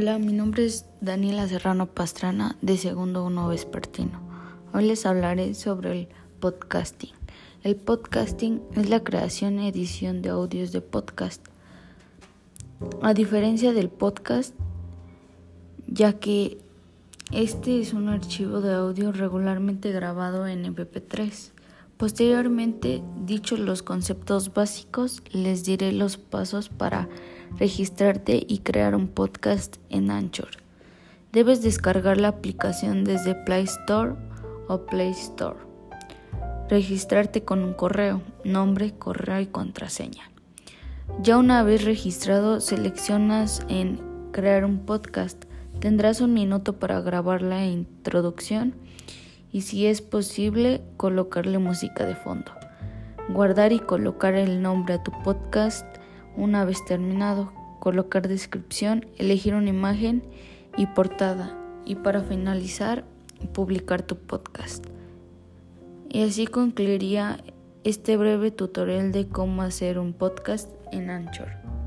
Hola, mi nombre es Daniela Serrano Pastrana de Segundo Uno Vespertino. Hoy les hablaré sobre el podcasting. El podcasting es la creación y edición de audios de podcast. A diferencia del podcast, ya que este es un archivo de audio regularmente grabado en MP3. Posteriormente, dichos los conceptos básicos, les diré los pasos para registrarte y crear un podcast en Anchor. Debes descargar la aplicación desde Play Store o Play Store. Registrarte con un correo, nombre, correo y contraseña. Ya una vez registrado, seleccionas en Crear un podcast. Tendrás un minuto para grabar la introducción y si es posible colocarle música de fondo. Guardar y colocar el nombre a tu podcast una vez terminado, colocar descripción, elegir una imagen y portada y para finalizar publicar tu podcast. Y así concluiría este breve tutorial de cómo hacer un podcast en Anchor.